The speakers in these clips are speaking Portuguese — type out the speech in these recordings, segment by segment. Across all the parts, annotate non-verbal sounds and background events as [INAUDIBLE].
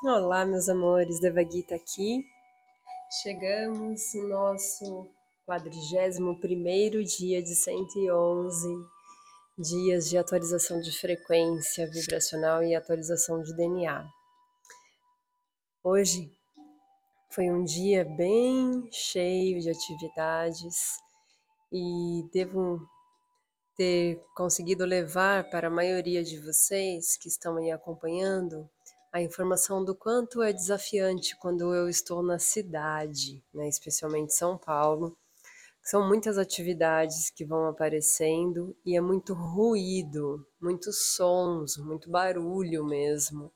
Olá, meus amores, Devagita aqui. Chegamos no nosso 41º dia de 111 dias de atualização de frequência vibracional e atualização de DNA. Hoje foi um dia bem cheio de atividades e devo ter conseguido levar para a maioria de vocês que estão aí acompanhando a informação do quanto é desafiante quando eu estou na cidade, né, especialmente São Paulo. São muitas atividades que vão aparecendo e é muito ruído, muitos sons, muito barulho mesmo.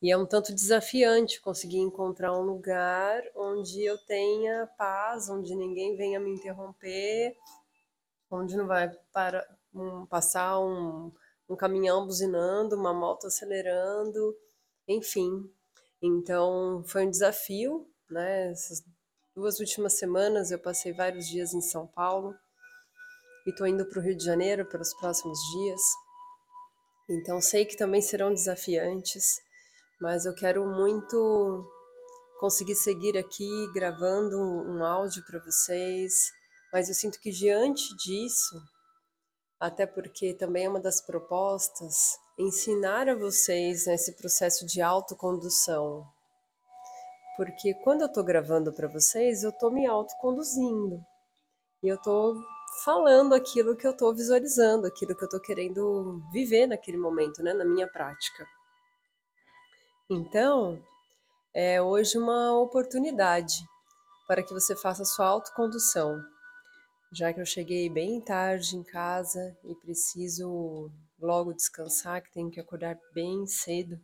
E é um tanto desafiante conseguir encontrar um lugar onde eu tenha paz, onde ninguém venha me interromper, onde não vai para, um, passar um, um caminhão buzinando, uma moto acelerando enfim. Então, foi um desafio, né? Essas duas últimas semanas eu passei vários dias em São Paulo e estou indo para o Rio de Janeiro pelos próximos dias. Então, sei que também serão desafiantes, mas eu quero muito conseguir seguir aqui gravando um áudio para vocês. Mas eu sinto que diante disso, até porque também é uma das propostas ensinar a vocês nesse processo de autocondução. Porque quando eu estou gravando para vocês, eu estou me autoconduzindo. E eu estou falando aquilo que eu estou visualizando, aquilo que eu estou querendo viver naquele momento, né, na minha prática. Então, é hoje uma oportunidade para que você faça sua autocondução. Já que eu cheguei bem tarde em casa e preciso logo descansar, que tenho que acordar bem cedo.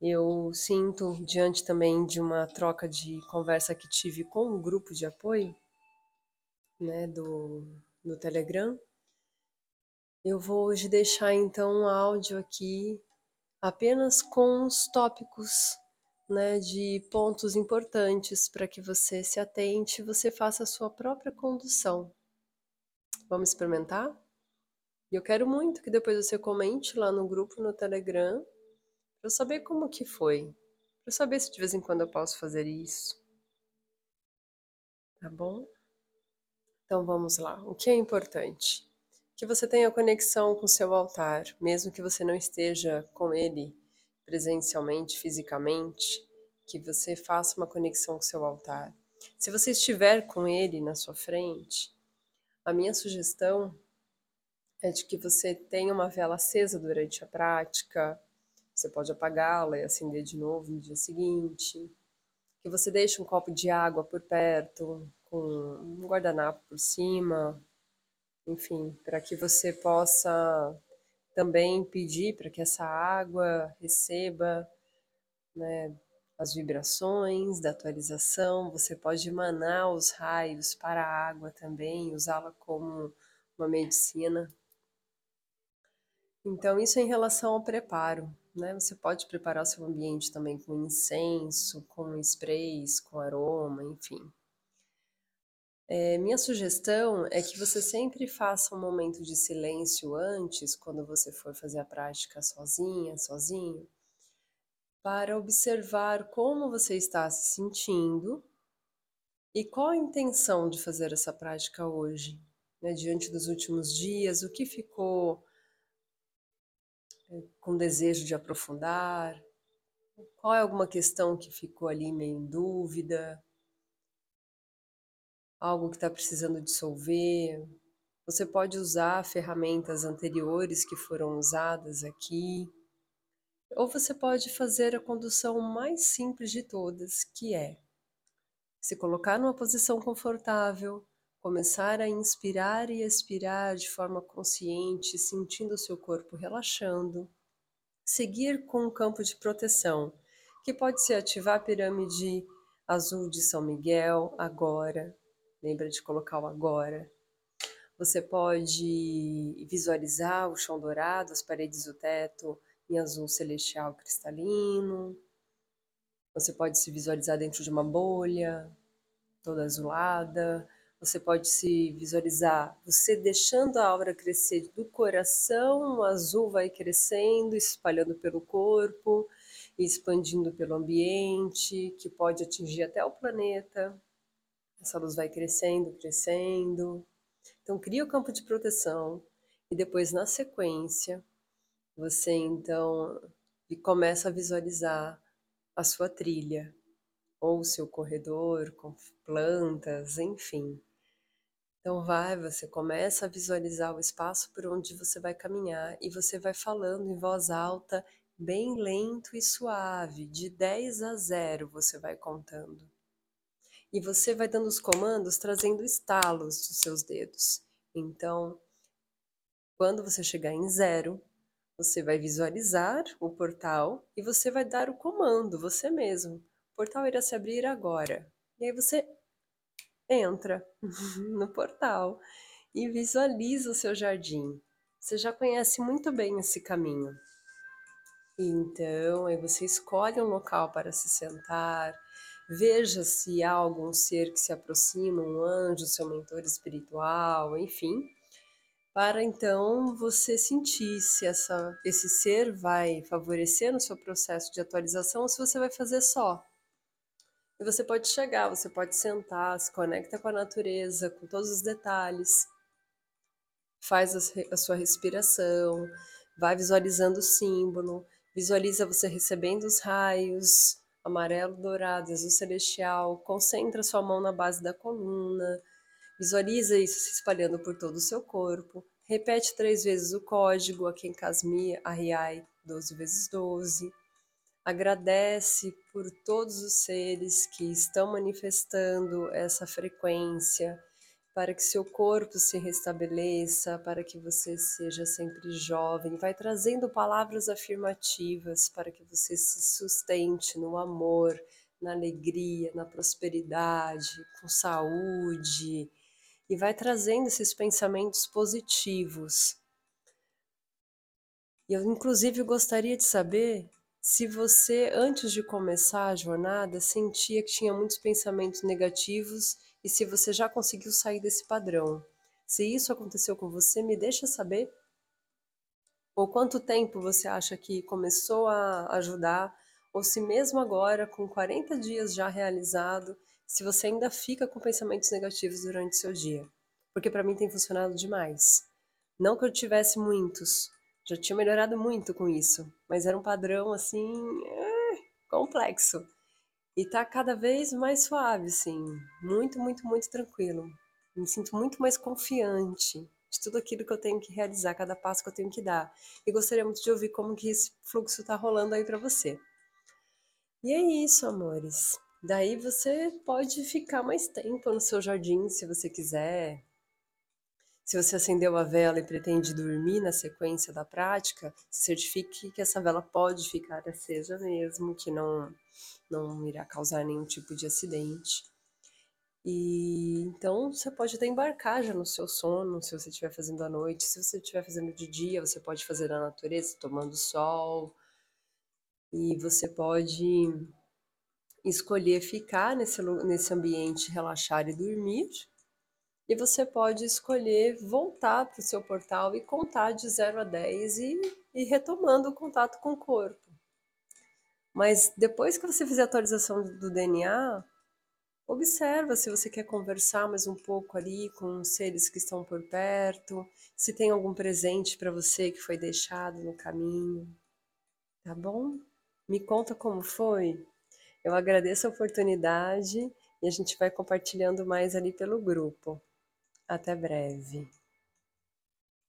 Eu sinto, diante também de uma troca de conversa que tive com um grupo de apoio, né, do, do Telegram, eu vou hoje deixar então um áudio aqui apenas com os tópicos né, de pontos importantes para que você se atente e você faça a sua própria condução. Vamos experimentar? E eu quero muito que depois você comente lá no grupo no Telegram para saber como que foi. Para saber se de vez em quando eu posso fazer isso. Tá bom? Então vamos lá. O que é importante? Que você tenha conexão com seu altar, mesmo que você não esteja com ele presencialmente, fisicamente, que você faça uma conexão com seu altar. Se você estiver com ele na sua frente, a minha sugestão é de que você tenha uma vela acesa durante a prática, você pode apagá-la e acender de novo no dia seguinte, que você deixe um copo de água por perto, com um guardanapo por cima, enfim, para que você possa também pedir para que essa água receba né, as vibrações da atualização. Você pode emanar os raios para a água também, usá-la como uma medicina então, isso é em relação ao preparo, né? Você pode preparar o seu ambiente também com incenso, com sprays, com aroma, enfim. É, minha sugestão é que você sempre faça um momento de silêncio antes, quando você for fazer a prática sozinha, sozinho, para observar como você está se sentindo e qual a intenção de fazer essa prática hoje, né? diante dos últimos dias, o que ficou com desejo de aprofundar? Qual é alguma questão que ficou ali meio em dúvida? Algo que está precisando dissolver? Você pode usar ferramentas anteriores que foram usadas aqui, ou você pode fazer a condução mais simples de todas, que é se colocar numa posição confortável, começar a inspirar e expirar de forma consciente, sentindo o seu corpo relaxando. Seguir com um campo de proteção, que pode ser ativar a pirâmide azul de São Miguel agora. Lembra de colocar o agora. Você pode visualizar o chão dourado, as paredes do teto em azul celestial cristalino. Você pode se visualizar dentro de uma bolha, toda azulada. Você pode se visualizar você deixando a aura crescer do coração, o azul vai crescendo, espalhando pelo corpo, expandindo pelo ambiente, que pode atingir até o planeta. Essa luz vai crescendo, crescendo. Então, cria o campo de proteção e depois, na sequência, você então começa a visualizar a sua trilha ou seu corredor com plantas, enfim. Então vai, você começa a visualizar o espaço por onde você vai caminhar e você vai falando em voz alta, bem lento e suave, de 10 a 0 você vai contando. E você vai dando os comandos trazendo estalos dos seus dedos. Então, quando você chegar em zero, você vai visualizar o portal e você vai dar o comando, você mesmo. O portal irá se abrir agora. E aí você entra [LAUGHS] no portal e visualiza o seu jardim. Você já conhece muito bem esse caminho. Então, aí você escolhe um local para se sentar, veja se há algum ser que se aproxima, um anjo, seu mentor espiritual, enfim, para então você sentir se essa, esse ser vai favorecer no seu processo de atualização ou se você vai fazer só. E você pode chegar, você pode sentar, se conecta com a natureza, com todos os detalhes, faz a sua respiração, vai visualizando o símbolo, visualiza você recebendo os raios, amarelo, dourado, azul celestial, concentra sua mão na base da coluna, visualiza isso se espalhando por todo o seu corpo, repete três vezes o código, aqui em Casmi, Arriai, 12 vezes 12, agradece por todos os seres que estão manifestando essa frequência, para que seu corpo se restabeleça, para que você seja sempre jovem. Vai trazendo palavras afirmativas para que você se sustente no amor, na alegria, na prosperidade, com saúde. E vai trazendo esses pensamentos positivos. E eu, inclusive, gostaria de saber se você, antes de começar a jornada, sentia que tinha muitos pensamentos negativos e se você já conseguiu sair desse padrão. Se isso aconteceu com você, me deixa saber. Ou quanto tempo você acha que começou a ajudar, ou se mesmo agora, com 40 dias já realizado, se você ainda fica com pensamentos negativos durante seu dia. Porque para mim tem funcionado demais. Não que eu tivesse muitos, já tinha melhorado muito com isso, mas era um padrão assim é, complexo. E tá cada vez mais suave, assim, muito, muito, muito tranquilo. Me sinto muito mais confiante de tudo aquilo que eu tenho que realizar, cada passo que eu tenho que dar. E gostaria muito de ouvir como que esse fluxo tá rolando aí para você. E é isso, amores. Daí você pode ficar mais tempo no seu jardim, se você quiser, se você acendeu a vela e pretende dormir na sequência da prática, certifique que essa vela pode ficar acesa mesmo, que não, não irá causar nenhum tipo de acidente. E então você pode até embarcar já no seu sono, se você estiver fazendo à noite. Se você estiver fazendo de dia, você pode fazer na natureza, tomando sol. E você pode escolher ficar nesse, nesse ambiente, relaxar e dormir e você pode escolher voltar para o seu portal e contar de 0 a 10 e, e retomando o contato com o corpo. Mas depois que você fizer a atualização do DNA, observa se você quer conversar mais um pouco ali com os seres que estão por perto, se tem algum presente para você que foi deixado no caminho. Tá bom? Me conta como foi. Eu agradeço a oportunidade e a gente vai compartilhando mais ali pelo grupo. Até breve.